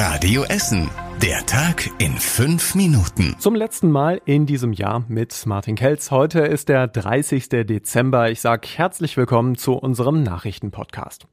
Radio Essen. Der Tag in fünf Minuten. Zum letzten Mal in diesem Jahr mit Martin Kelz. Heute ist der 30. Dezember. Ich sage herzlich willkommen zu unserem Nachrichtenpodcast.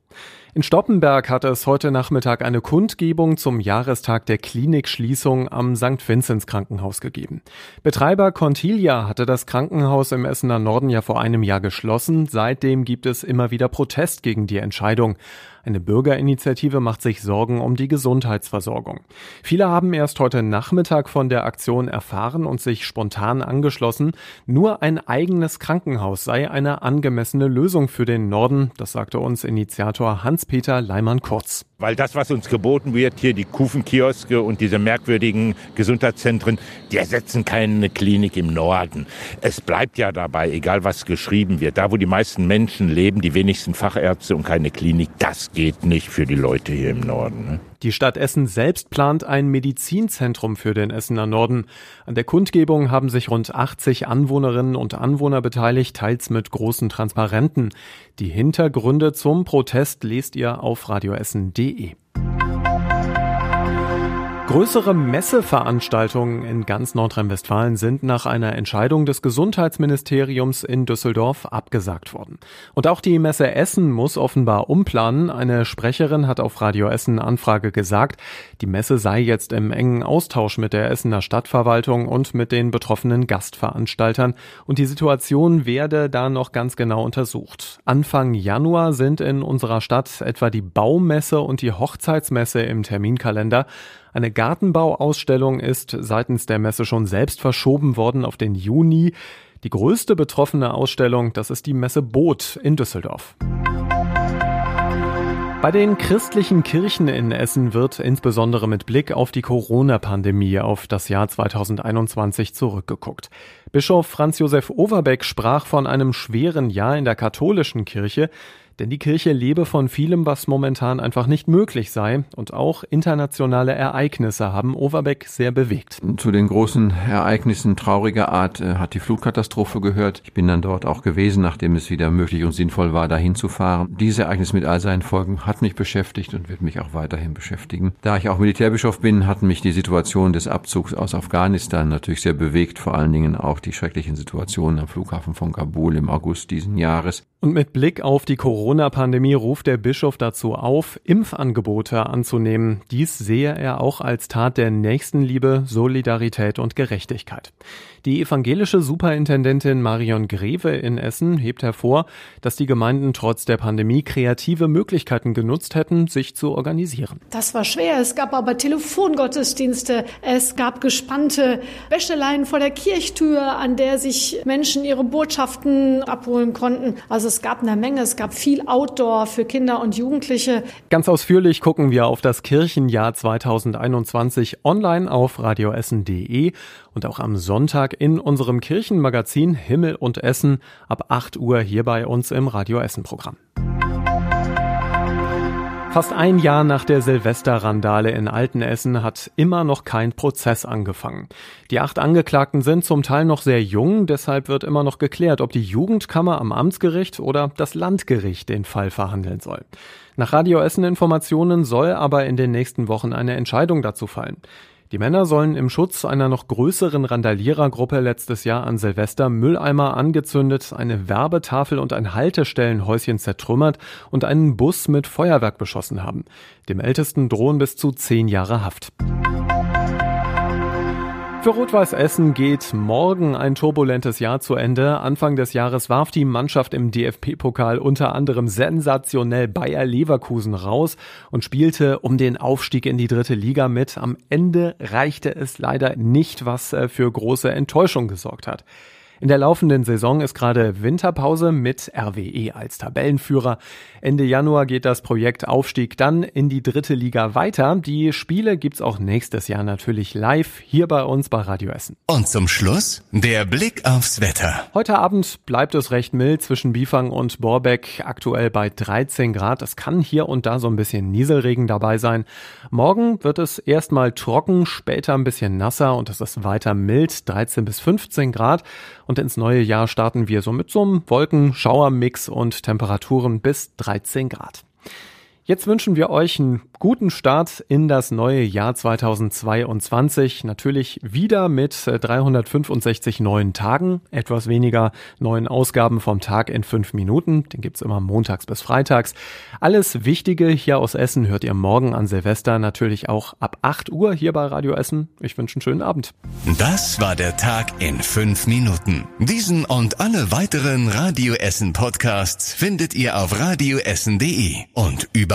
In Stoppenberg hatte es heute Nachmittag eine Kundgebung zum Jahrestag der Klinikschließung am St. Vinzenz Krankenhaus gegeben. Betreiber Contilia hatte das Krankenhaus im Essener Norden ja vor einem Jahr geschlossen. Seitdem gibt es immer wieder Protest gegen die Entscheidung. Eine Bürgerinitiative macht sich Sorgen um die Gesundheitsversorgung. Viele haben erst heute Nachmittag von der Aktion erfahren und sich spontan angeschlossen. Nur ein eigenes Krankenhaus sei eine angemessene Lösung für den Norden, das sagte uns Initiator Hans-Peter Leimann-Kurz. Weil das, was uns geboten wird, hier die Kufenkioske und diese merkwürdigen Gesundheitszentren, die ersetzen keine Klinik im Norden. Es bleibt ja dabei, egal was geschrieben wird, da wo die meisten Menschen leben, die wenigsten Fachärzte und keine Klinik, das geht nicht für die Leute hier im Norden. Ne? Die Stadt Essen selbst plant ein Medizinzentrum für den Essener Norden. An der Kundgebung haben sich rund 80 Anwohnerinnen und Anwohner beteiligt, teils mit großen Transparenten. Die Hintergründe zum Protest lest ihr auf radioessen.de. www.ftf.de. Größere Messeveranstaltungen in ganz Nordrhein-Westfalen sind nach einer Entscheidung des Gesundheitsministeriums in Düsseldorf abgesagt worden. Und auch die Messe Essen muss offenbar umplanen. Eine Sprecherin hat auf Radio Essen Anfrage gesagt, die Messe sei jetzt im engen Austausch mit der Essener Stadtverwaltung und mit den betroffenen Gastveranstaltern und die Situation werde da noch ganz genau untersucht. Anfang Januar sind in unserer Stadt etwa die Baumesse und die Hochzeitsmesse im Terminkalender. Eine Gartenbauausstellung ist seitens der Messe schon selbst verschoben worden auf den Juni. Die größte betroffene Ausstellung, das ist die Messe Boot in Düsseldorf. Bei den christlichen Kirchen in Essen wird insbesondere mit Blick auf die Corona-Pandemie auf das Jahr 2021 zurückgeguckt. Bischof Franz Josef Overbeck sprach von einem schweren Jahr in der katholischen Kirche. Denn die Kirche lebe von vielem, was momentan einfach nicht möglich sei. Und auch internationale Ereignisse haben Overbeck sehr bewegt. Zu den großen Ereignissen trauriger Art äh, hat die Flutkatastrophe gehört. Ich bin dann dort auch gewesen, nachdem es wieder möglich und sinnvoll war, dahin zu fahren. Dieses Ereignis mit all seinen Folgen hat mich beschäftigt und wird mich auch weiterhin beschäftigen. Da ich auch Militärbischof bin, hat mich die Situation des Abzugs aus Afghanistan natürlich sehr bewegt. Vor allen Dingen auch die schrecklichen Situationen am Flughafen von Kabul im August diesen Jahres. Und mit Blick auf die Corona-Pandemie ruft der Bischof dazu auf, Impfangebote anzunehmen. Dies sehe er auch als Tat der Nächstenliebe, Solidarität und Gerechtigkeit. Die evangelische Superintendentin Marion Greve in Essen hebt hervor, dass die Gemeinden trotz der Pandemie kreative Möglichkeiten genutzt hätten, sich zu organisieren. Das war schwer. Es gab aber Telefongottesdienste. Es gab gespannte Wäscheleien vor der Kirchtür, an der sich Menschen ihre Botschaften abholen konnten. Also es gab eine Menge. Es gab viel Outdoor für Kinder und Jugendliche. Ganz ausführlich gucken wir auf das Kirchenjahr 2021 online auf radioessen.de und auch am Sonntag in unserem Kirchenmagazin Himmel und Essen ab 8 Uhr hier bei uns im Radio Essen Programm. Fast ein Jahr nach der Silvesterrandale in Altenessen hat immer noch kein Prozess angefangen. Die acht Angeklagten sind zum Teil noch sehr jung, deshalb wird immer noch geklärt, ob die Jugendkammer am Amtsgericht oder das Landgericht den Fall verhandeln soll. Nach Radio Essen Informationen soll aber in den nächsten Wochen eine Entscheidung dazu fallen. Die Männer sollen im Schutz einer noch größeren Randalierergruppe letztes Jahr an Silvester Mülleimer angezündet, eine Werbetafel und ein Haltestellenhäuschen zertrümmert und einen Bus mit Feuerwerk beschossen haben. Dem Ältesten drohen bis zu zehn Jahre Haft. Für Rot-Weiß Essen geht morgen ein turbulentes Jahr zu Ende. Anfang des Jahres warf die Mannschaft im DFP-Pokal unter anderem sensationell Bayer Leverkusen raus und spielte um den Aufstieg in die dritte Liga mit. Am Ende reichte es leider nicht, was äh, für große Enttäuschung gesorgt hat. In der laufenden Saison ist gerade Winterpause mit RWE als Tabellenführer. Ende Januar geht das Projekt Aufstieg dann in die dritte Liga weiter. Die Spiele gibt's auch nächstes Jahr natürlich live hier bei uns bei Radio Essen. Und zum Schluss der Blick aufs Wetter. Heute Abend bleibt es recht mild zwischen Bifang und Borbeck, aktuell bei 13 Grad. Es kann hier und da so ein bisschen Nieselregen dabei sein. Morgen wird es erstmal trocken, später ein bisschen nasser und es ist weiter mild, 13 bis 15 Grad. Und ins neue Jahr starten wir so mit so einem Wolkenschauermix und Temperaturen bis 13 Grad. Jetzt wünschen wir euch einen guten Start in das neue Jahr 2022. Natürlich wieder mit 365 neuen Tagen, etwas weniger neuen Ausgaben vom Tag in fünf Minuten. Den gibt's immer montags bis freitags. Alles Wichtige hier aus Essen hört ihr morgen an Silvester natürlich auch ab 8 Uhr hier bei Radio Essen. Ich wünsche einen schönen Abend. Das war der Tag in fünf Minuten. Diesen und alle weiteren Radio Essen Podcasts findet ihr auf radioessen.de und über